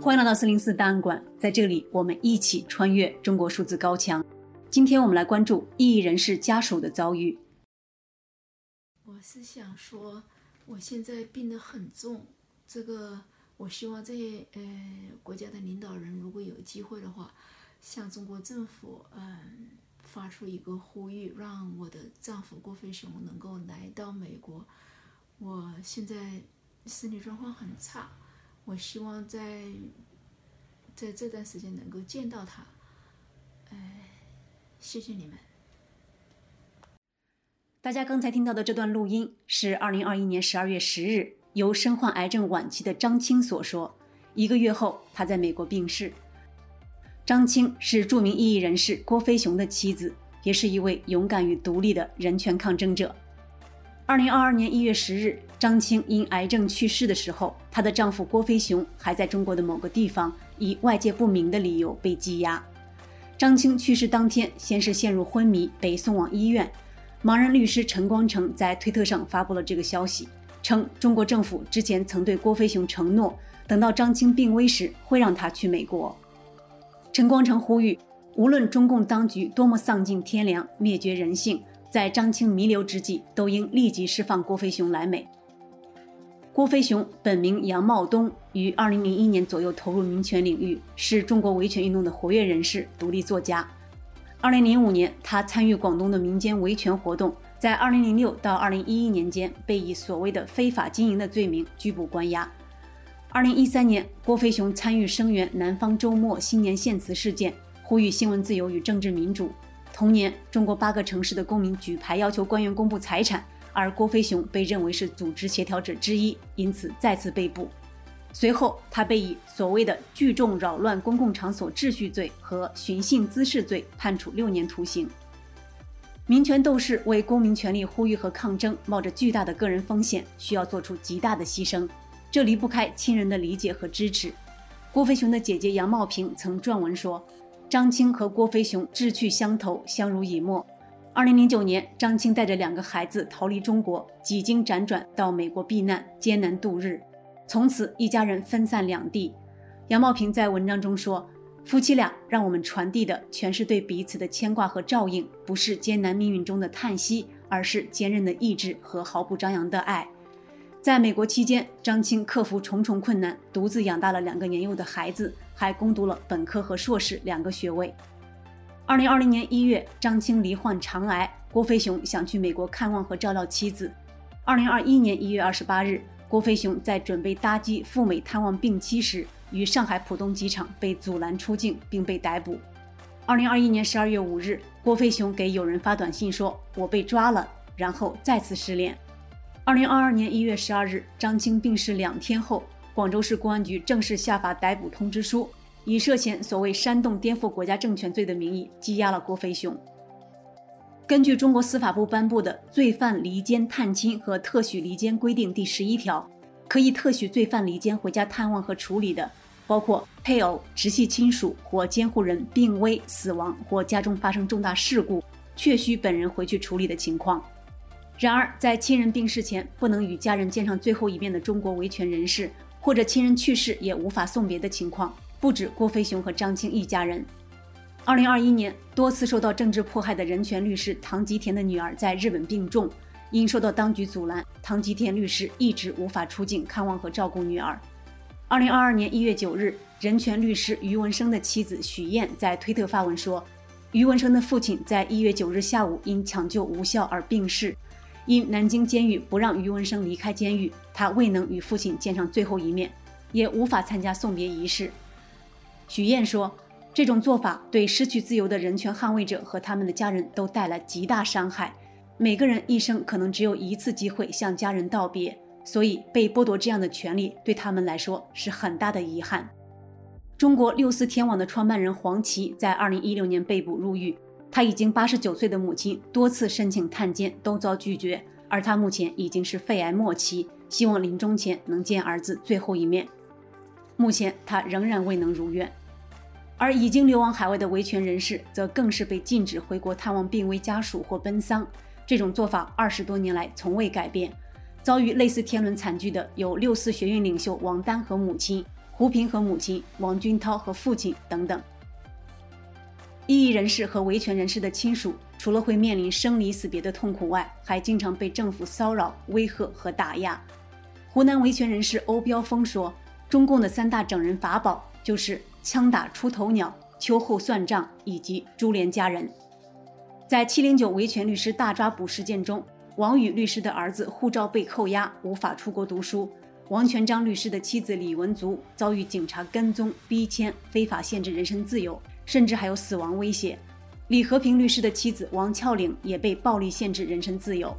欢迎来到四零四档案馆，在这里我们一起穿越中国数字高墙。今天我们来关注异议人士家属的遭遇。我是想说，我现在病得很重，这个我希望这些呃国家的领导人如果有机会的话，向中国政府嗯、发出一个呼吁，让我的丈夫郭飞雄能够来到美国。我现在身体状况很差。我希望在在这段时间能够见到他，哎，谢谢你们。大家刚才听到的这段录音是二零二一年十二月十日由身患癌症晚期的张青所说。一个月后，他在美国病逝。张青是著名异议人士郭飞雄的妻子，也是一位勇敢与独立的人权抗争者。二零二二年一月十日，张青因癌症去世的时候，她的丈夫郭飞雄还在中国的某个地方，以外界不明的理由被羁押。张青去世当天，先是陷入昏迷，被送往医院。盲人律师陈光诚在推特上发布了这个消息，称中国政府之前曾对郭飞雄承诺，等到张青病危时，会让他去美国。陈光诚呼吁，无论中共当局多么丧尽天良、灭绝人性。在张青弥留之际，都应立即释放郭飞雄来美。郭飞雄本名杨茂东，于2001年左右投入民权领域，是中国维权运动的活跃人士、独立作家。2005年，他参与广东的民间维权活动，在2006到2011年间被以所谓的非法经营的罪名拘捕关押。2013年，郭飞雄参与声援南方周末新年献词事件，呼吁新闻自由与政治民主。同年，中国八个城市的公民举牌要求官员公布财产，而郭飞雄被认为是组织协调者之一，因此再次被捕。随后，他被以所谓的聚众扰乱公共场所秩序罪和寻衅滋事罪判处六年徒刑。民权斗士为公民权利呼吁和抗争，冒着巨大的个人风险，需要做出极大的牺牲，这离不开亲人的理解和支持。郭飞雄的姐姐杨茂平曾撰文说。张青和郭飞雄志趣相投，相濡以沫。二零零九年，张青带着两个孩子逃离中国，几经辗转到美国避难，艰难度日。从此，一家人分散两地。杨茂平在文章中说：“夫妻俩让我们传递的全是对彼此的牵挂和照应，不是艰难命运中的叹息，而是坚韧的意志和毫不张扬的爱。”在美国期间，张青克服重重困难，独自养大了两个年幼的孩子。还攻读了本科和硕士两个学位。二零二零年一月，张青罹患肠癌，郭飞雄想去美国看望和照料妻子。二零二一年一月二十八日，郭飞雄在准备搭机赴美探望病妻时，于上海浦东机场被阻拦出境，并被逮捕。二零二一年十二月五日，郭飞雄给友人发短信说：“我被抓了”，然后再次失联。二零二二年一月十二日，张青病逝两天后。广州市公安局正式下发逮捕通知书，以涉嫌所谓煽动颠覆国家政权罪的名义羁押了郭飞雄。根据中国司法部颁布的《罪犯离监探亲和特许离监规定》第十一条，可以特许罪犯离监回家探望和处理的，包括配偶、直系亲属或监护人病危、死亡或家中发生重大事故，确需本人回去处理的情况。然而，在亲人病逝前不能与家人见上最后一面的中国维权人士，或者亲人去世也无法送别的情况，不止郭飞雄和张青一家人。二零二一年，多次受到政治迫害的人权律师唐吉田的女儿在日本病重，因受到当局阻拦，唐吉田律师一直无法出境看望和照顾女儿。二零二二年一月九日，人权律师于文生的妻子许燕在推特发文说，于文生的父亲在一月九日下午因抢救无效而病逝。因南京监狱不让于文生离开监狱，他未能与父亲见上最后一面，也无法参加送别仪式。许燕说：“这种做法对失去自由的人权捍卫者和他们的家人都带来极大伤害。每个人一生可能只有一次机会向家人道别，所以被剥夺这样的权利对他们来说是很大的遗憾。”中国六四天网的创办人黄琦在二零一六年被捕入狱。他已经八十九岁的母亲多次申请探监都遭拒绝，而他目前已经是肺癌末期，希望临终前能见儿子最后一面。目前他仍然未能如愿，而已经流亡海外的维权人士则更是被禁止回国探望病危家属或奔丧。这种做法二十多年来从未改变。遭遇类似天伦惨剧的有六四学运领袖王丹和母亲，胡平和母亲王军涛和父亲等等。异议人士和维权人士的亲属，除了会面临生离死别的痛苦外，还经常被政府骚扰、威吓和打压。湖南维权人士欧标峰说：“中共的三大整人法宝就是枪打出头鸟、秋后算账以及株连家人。”在七零九维权律师大抓捕事件中，王宇律师的儿子护照被扣押，无法出国读书；王全璋律师的妻子李文足遭遇警察跟踪、逼迁、非法限制人身自由，甚至还有死亡威胁；李和平律师的妻子王俏岭也被暴力限制人身自由。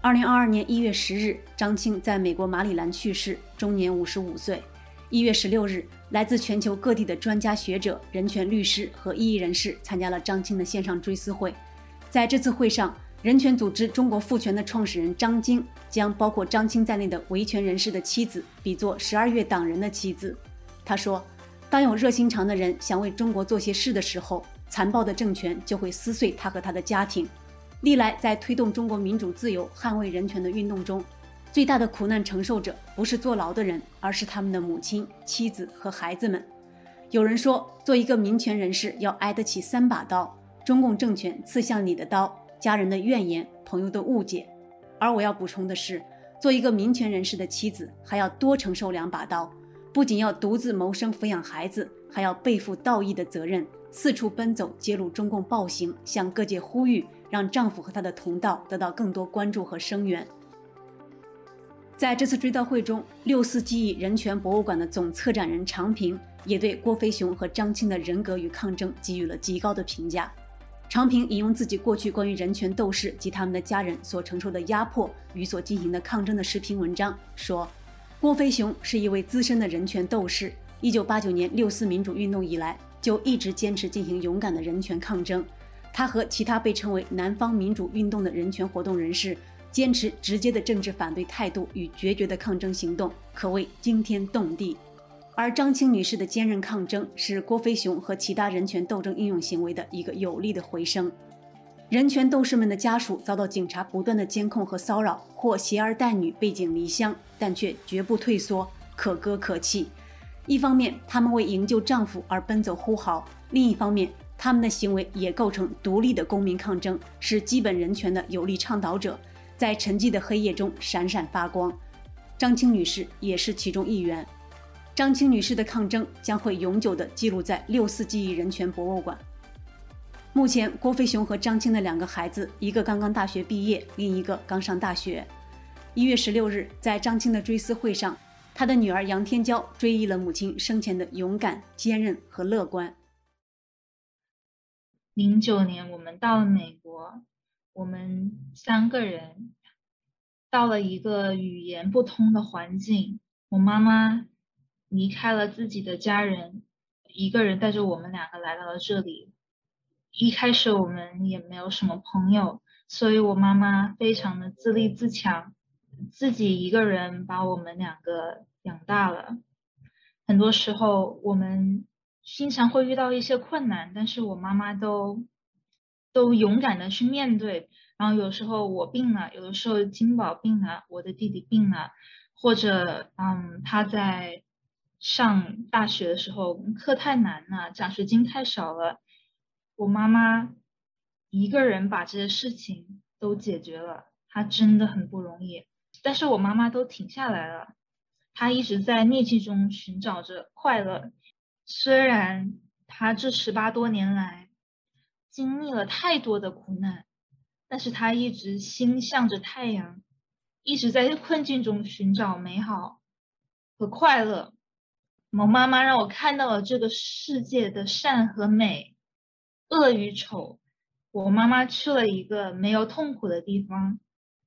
二零二二年一月十日，张青在美国马里兰去世，终年五十五岁。一月十六日，来自全球各地的专家学者、人权律师和异议人士参加了张青的线上追思会。在这次会上，人权组织“中国复权”的创始人张晶将包括张青在内的维权人士的妻子比作十二月党人的妻子。他说：“当有热心肠的人想为中国做些事的时候，残暴的政权就会撕碎他和他的家庭。历来在推动中国民主自由、捍卫人权的运动中。”最大的苦难承受者不是坐牢的人，而是他们的母亲、妻子和孩子们。有人说，做一个民权人士要挨得起三把刀：中共政权刺向你的刀、家人的怨言、朋友的误解。而我要补充的是，做一个民权人士的妻子还要多承受两把刀，不仅要独自谋生、抚养孩子，还要背负道义的责任，四处奔走揭露中共暴行，向各界呼吁，让丈夫和他的同道得到更多关注和声援。在这次追悼会中，六四记忆人权博物馆的总策展人常平也对郭飞雄和张青的人格与抗争给予了极高的评价。常平引用自己过去关于人权斗士及他们的家人所承受的压迫与所进行的抗争的视频文章说：“郭飞雄是一位资深的人权斗士，一九八九年六四民主运动以来就一直坚持进行勇敢的人权抗争。他和其他被称为南方民主运动的人权活动人士。”坚持直接的政治反对态度与决绝的抗争行动，可谓惊天动地。而张青女士的坚韧抗争，是郭飞雄和其他人权斗争英勇行为的一个有力的回声。人权斗士们的家属遭到警察不断的监控和骚扰，或携儿带女背井离乡，但却绝不退缩，可歌可泣。一方面，他们为营救丈夫而奔走呼号；另一方面，他们的行为也构成独立的公民抗争，是基本人权的有力倡导者。在沉寂的黑夜中闪闪发光，张青女士也是其中一员。张青女士的抗争将会永久地记录在六四记忆人权博物馆。目前，郭飞雄和张青的两个孩子，一个刚刚大学毕业，另一个刚上大学。一月十六日，在张青的追思会上，他的女儿杨天娇追忆了母亲生前的勇敢、坚韧和乐观。零九年，我们到了美国。我们三个人到了一个语言不通的环境，我妈妈离开了自己的家人，一个人带着我们两个来到了这里。一开始我们也没有什么朋友，所以我妈妈非常的自立自强，自己一个人把我们两个养大了。很多时候我们经常会遇到一些困难，但是我妈妈都。都勇敢的去面对，然后有时候我病了，有的时候金宝病了，我的弟弟病了，或者嗯他在上大学的时候课太难了，奖学金太少了，我妈妈一个人把这些事情都解决了，她真的很不容易，但是我妈妈都挺下来了，他一直在逆境中寻找着快乐，虽然他这十八多年来。经历了太多的苦难，但是他一直心向着太阳，一直在困境中寻找美好和快乐。我妈妈让我看到了这个世界的善和美，恶与丑。我妈妈去了一个没有痛苦的地方，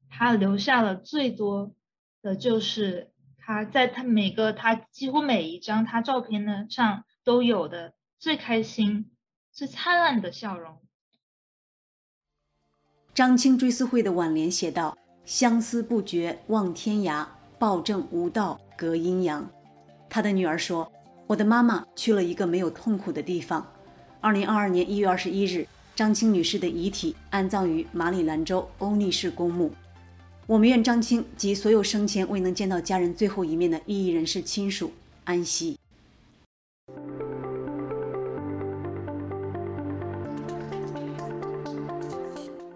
她留下了最多的就是他在他每个他几乎每一张他照片呢上都有的最开心。最灿烂的笑容。张青追思会的挽联写道：“相思不绝望天涯，暴政无道隔阴阳。”他的女儿说：“我的妈妈去了一个没有痛苦的地方。”二零二二年一月二十一日，张青女士的遗体安葬于马里兰州欧尼士公墓。我们愿张青及所有生前未能见到家人最后一面的异议人士亲属安息。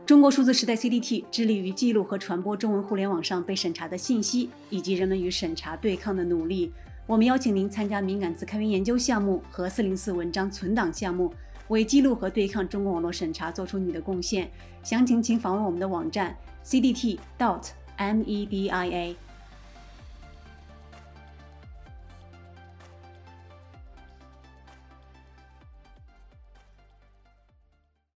中国数字时代 CDT 致力于记录和传播中文互联网上被审查的信息，以及人们与审查对抗的努力。我们邀请您参加敏感字开源研究项目和404文章存档项目，为记录和对抗中国网络审查做出你的贡献。详情请访问我们的网站 cdt.media。